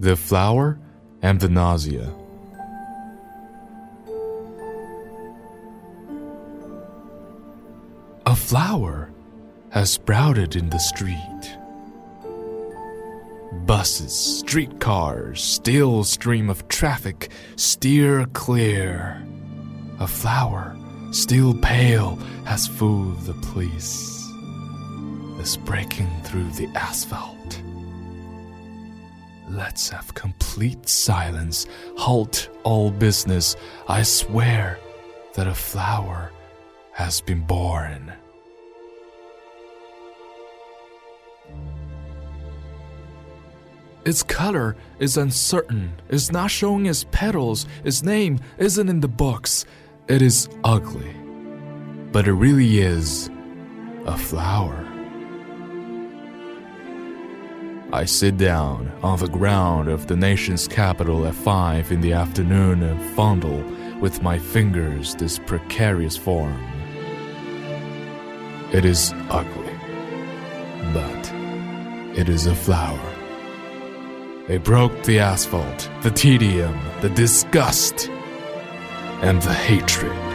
The Flower and the Nausea. A flower has sprouted in the street. Buses, streetcars, still stream of traffic, steer clear. A flower, still pale, has fooled the police, is breaking through the asphalt. Let's have complete silence, halt all business. I swear that a flower has been born. Its color is uncertain, it's not showing its petals, its name isn't in the books. It is ugly. But it really is a flower. I sit down on the ground of the nation's capital at five in the afternoon and fondle with my fingers this precarious form. It is ugly, but it is a flower. It broke the asphalt, the tedium, the disgust, and the hatred